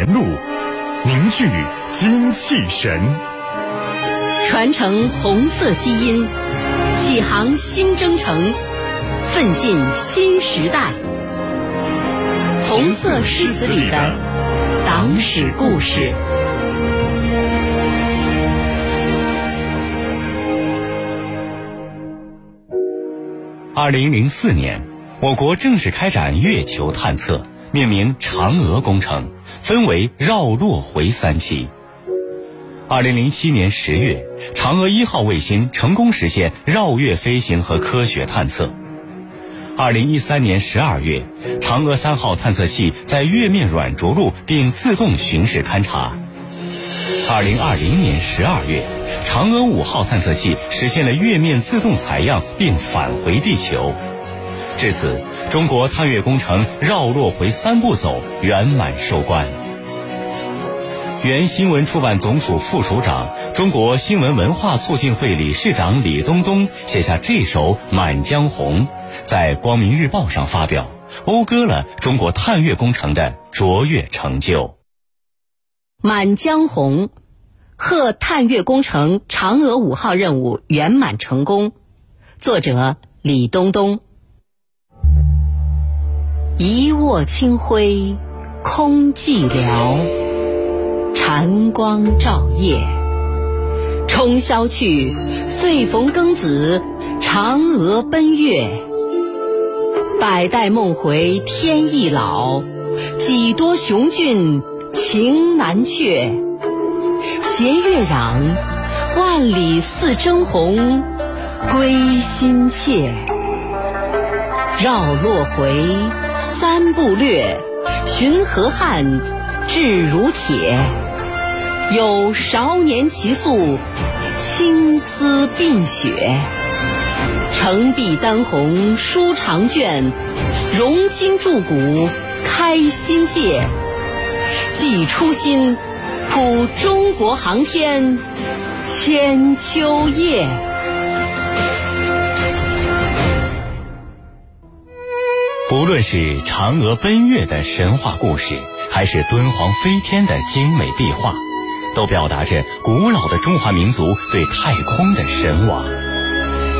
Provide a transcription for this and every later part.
沿路凝聚精气神，传承红色基因，启航新征程，奋进新时代。红色诗词里的党史故事。二零零四年，我国正式开展月球探测，命名“嫦娥工程”，分为绕落回三期。二零零七年十月，嫦娥一号卫星成功实现绕月飞行和科学探测。二零一三年十二月，嫦娥三号探测器在月面软着陆并自动巡视勘察。二零二零年十二月，嫦娥五号探测器实现了月面自动采样并返回地球。至此，中国探月工程绕落回三步走圆满收官。原新闻出版总署副署长、中国新闻文化促进会理事长李东东写下这首《满江红》，在《光明日报》上发表，讴歌了中国探月工程的卓越成就。《满江红》，贺探月工程嫦娥五号任务圆满成功。作者李东东。一握清辉，空寂寥。禅光照夜，冲霄去，岁逢庚子，嫦娥奔月。百代梦回天亦老，几多雄俊情难却。斜月壤，万里似峥嵘，归心切。绕落回，三步略，寻河汉，志如铁。有少年齐诉，青丝鬓雪。澄碧丹红书长卷，融金铸骨开新界。寄初心，谱中国航天千秋业。不论是嫦娥奔月的神话故事，还是敦煌飞天的精美壁画。都表达着古老的中华民族对太空的神往。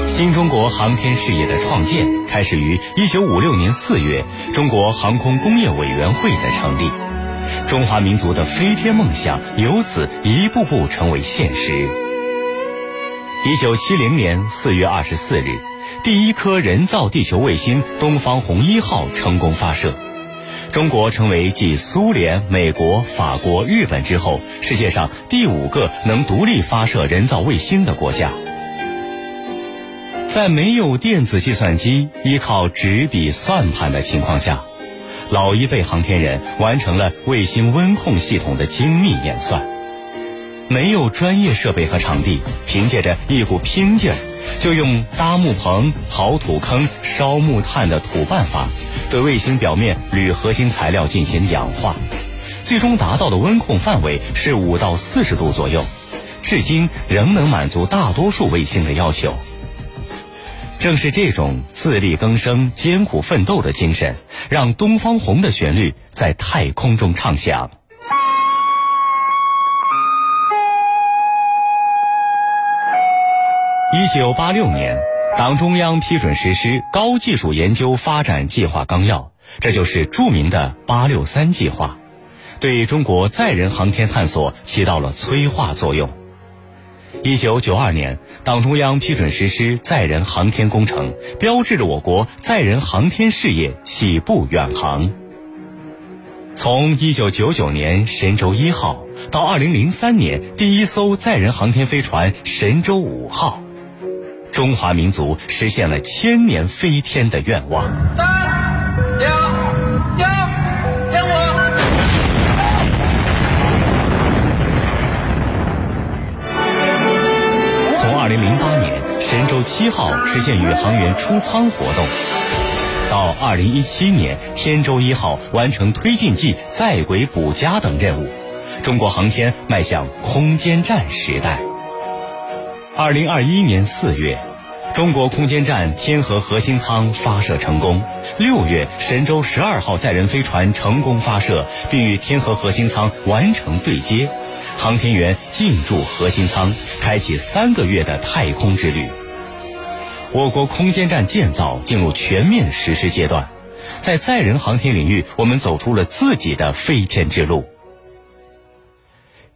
新中国航天事业的创建开始于一九五六年四月，中国航空工业委员会的成立，中华民族的飞天梦想由此一步步成为现实。一九七零年四月二十四日，第一颗人造地球卫星“东方红一号”成功发射。中国成为继苏联、美国、法国、日本之后，世界上第五个能独立发射人造卫星的国家。在没有电子计算机、依靠纸笔算盘的情况下，老一辈航天人完成了卫星温控系统的精密演算。没有专业设备和场地，凭借着一股拼劲儿，就用搭木棚、刨土坑、烧木炭的土办法。对卫星表面铝合金材料进行氧化，最终达到的温控范围是五到四十度左右，至今仍能满足大多数卫星的要求。正是这种自力更生、艰苦奋斗的精神，让东方红的旋律在太空中唱响。一九八六年。党中央批准实施高技术研究发展计划纲要，这就是著名的“八六三”计划，对中国载人航天探索起到了催化作用。一九九二年，党中央批准实施载人航天工程，标志着我国载人航天事业起步远航。从一九九九年神舟一号到二零零三年第一艘载人航天飞船神舟五号。中华民族实现了千年飞天的愿望。三、两、一，点火！从二零零八年神舟七号实现宇航员出舱活动，到二零一七年天舟一号完成推进剂在轨补加等任务，中国航天迈向空间站时代。二零二一年四月，中国空间站天河核心舱发射成功。六月，神舟十二号载人飞船成功发射，并与天河核心舱完成对接，航天员进驻核心舱，开启三个月的太空之旅。我国空间站建造进入全面实施阶段，在载人航天领域，我们走出了自己的飞天之路。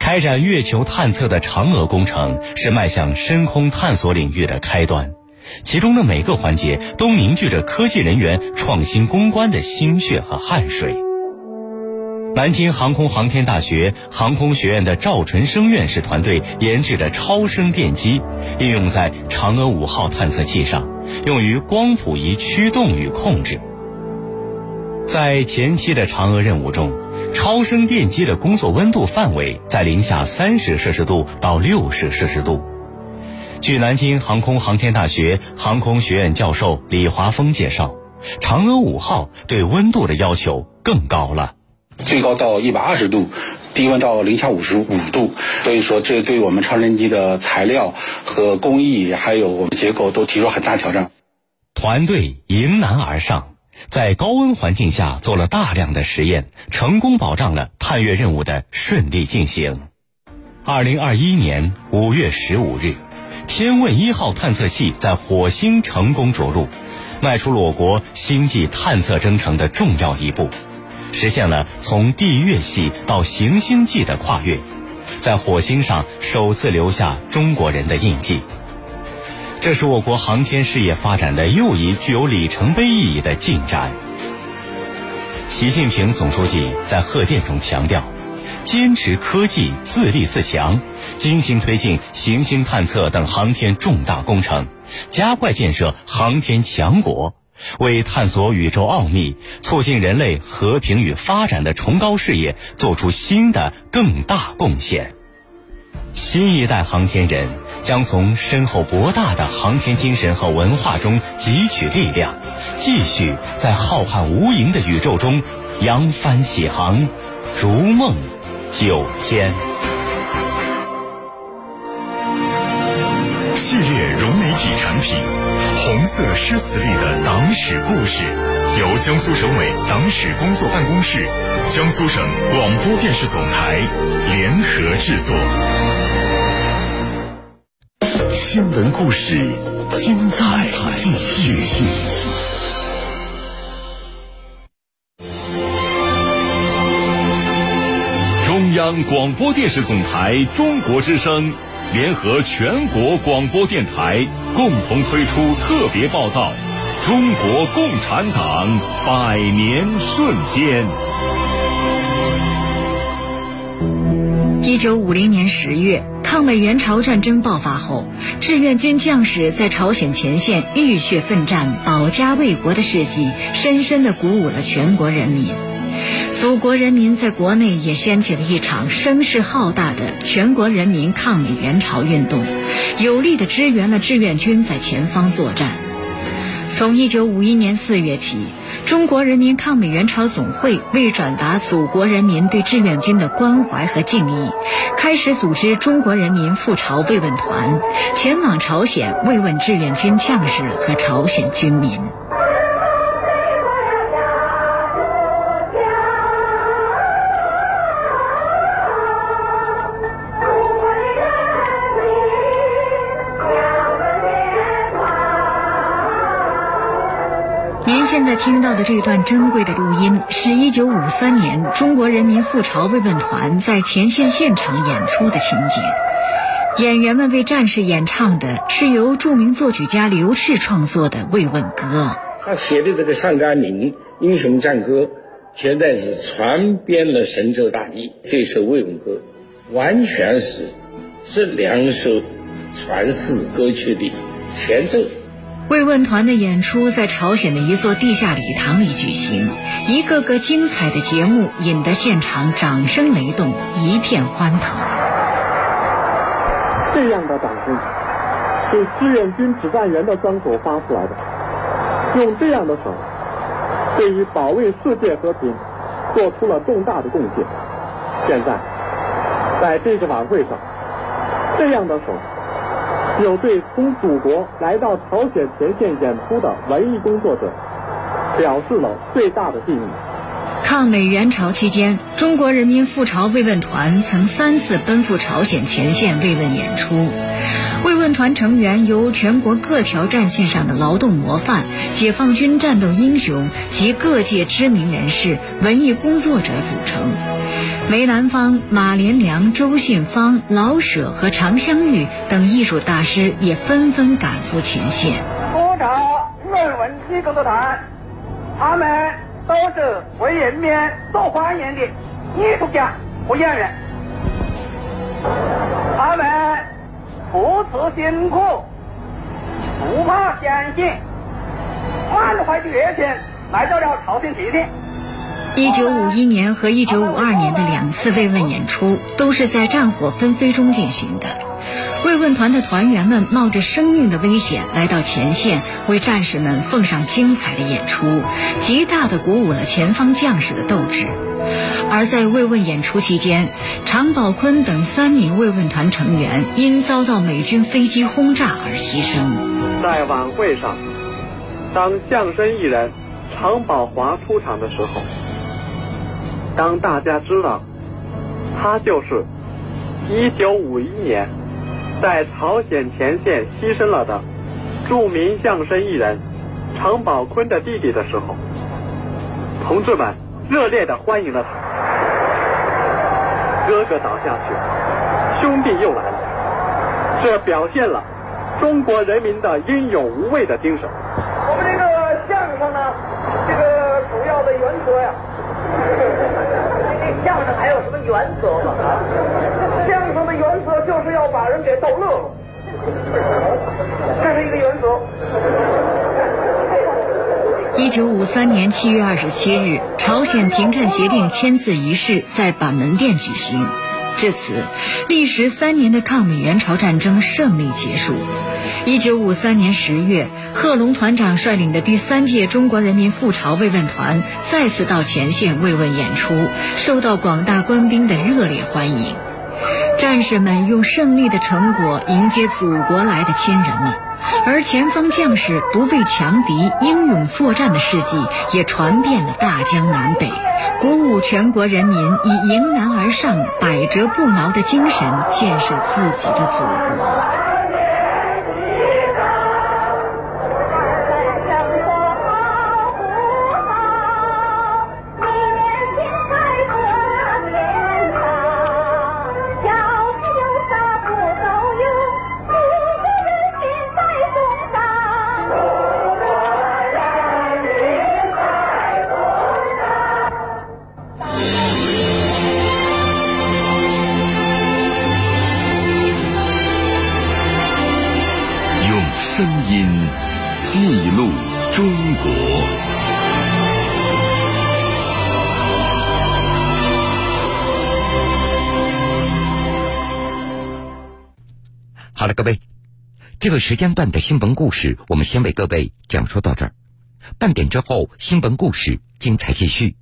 开展月球探测的嫦娥工程是迈向深空探索领域的开端。其中的每个环节都凝聚着科技人员创新攻关的心血和汗水。南京航空航天大学航空学院的赵纯生院士团队研制的超声电机，应用在嫦娥五号探测器上，用于光谱仪驱动与控制。在前期的嫦娥任务中，超声电机的工作温度范围在零下三十摄氏度到六十摄氏度。据南京航空航天大学航空学院教授李华峰介绍，嫦娥五号对温度的要求更高了，最高到一百二十度，低温到零下五十五度。所以说，这对我们超声机的材料和工艺，还有我们结构都提出很大挑战。团队迎难而上，在高温环境下做了大量的实验，成功保障了探月任务的顺利进行。二零二一年五月十五日。天问一号探测器在火星成功着陆，迈出了我国星际探测征程的重要一步，实现了从地月系到行星际的跨越，在火星上首次留下中国人的印记。这是我国航天事业发展的又一具有里程碑意义的进展。习近平总书记在贺电中强调。坚持科技自立自强，精心推进行星探测等航天重大工程，加快建设航天强国，为探索宇宙奥秘、促进人类和平与发展的崇高事业做出新的更大贡献。新一代航天人将从深厚博大的航天精神和文化中汲取力量，继续在浩瀚无垠的宇宙中扬帆起航，逐梦。九天系列融媒体产品《红色诗词里的党史故事》，由江苏省委党史工作办公室、江苏省广播电视总台联合制作。新闻故事，精彩继续。中央广播电视总台中国之声联合全国广播电台共同推出特别报道《中国共产党百年瞬间》。一九五零年十月，抗美援朝战争爆发后，志愿军将士在朝鲜前线浴血奋战、保家卫国的事迹，深深地鼓舞了全国人民。祖国人民在国内也掀起了一场声势浩大的全国人民抗美援朝运动，有力地支援了志愿军在前方作战。从一九五一年四月起，中国人民抗美援朝总会为转达祖国人民对志愿军的关怀和敬意，开始组织中国人民赴朝慰问团，前往朝鲜慰问志愿军将士和朝鲜军民。现在听到的这段珍贵的录音，是一九五三年中国人民赴朝慰问团在前线现场演出的情节。演员们为战士演唱的是由著名作曲家刘炽创作的慰问歌。他写的这个《上甘岭英雄战歌》，现在是传遍了神州大地。这首慰问歌，完全是这两首传世歌曲的前奏。慰问团的演出在朝鲜的一座地下礼堂里举行，一个个精彩的节目引得现场掌声雷动，一片欢腾。这样的掌声是志愿军指战员的双手发出来的，用这样的手，对于保卫世界和平做出了重大的贡献。现在，在这个晚会上，这样的手有对从祖国来到朝鲜前线演出的文艺工作者表示了最大的敬意。抗美援朝期间，中国人民赴朝慰问团曾三次奔赴朝鲜前线慰问演出。慰问团成员由全国各条战线上的劳动模范、解放军战斗英雄及各界知名人士、文艺工作者组成。梅兰芳、马连良、周信芳、老舍和常香玉等艺术大师也纷纷赶赴前线。多朝慰问机工作团，他们都是为人民所欢迎的艺术家和演员，他们。不辞辛苦，不怕险，满怀的热情来到了朝鲜前线。一九五一年和一九五二年的两次慰问演出都是在战火纷飞中进行的。慰问团的团员们冒着生命的危险来到前线，为战士们奉上精彩的演出，极大的鼓舞了前方将士的斗志。而在慰问演出期间，常宝坤等三名慰问团成员因遭到美军飞机轰炸而牺牲。在晚会上，当相声艺人常宝华出场的时候，当大家知道他就是1951年在朝鲜前线牺牲了的著名相声艺人常宝坤的弟弟的时候，同志们热烈的欢迎了他。哥哥倒下去，兄弟又来了，这表现了中国人民的英勇无畏的精神。我们这个相声呢，这个主要的原则呀，相声还有什么原则吗？啊相声的原则就是要把人给逗乐了，这是一个原则。一九五三年七月二十七日，朝鲜停战协定签字仪式在板门店举行。至此，历时三年的抗美援朝战争胜利结束。一九五三年十月，贺龙团长率领的第三届中国人民赴朝慰问团再次到前线慰问演出，受到广大官兵的热烈欢迎。战士们用胜利的成果迎接祖国来的亲人们。而前方将士不畏强敌、英勇作战的事迹也传遍了大江南北，鼓舞全国人民以迎难而上、百折不挠的精神建设自己的祖国声音记录中国。好了，各位，这个时间段的新闻故事，我们先为各位讲述到这儿。半点之后，新闻故事精彩继续。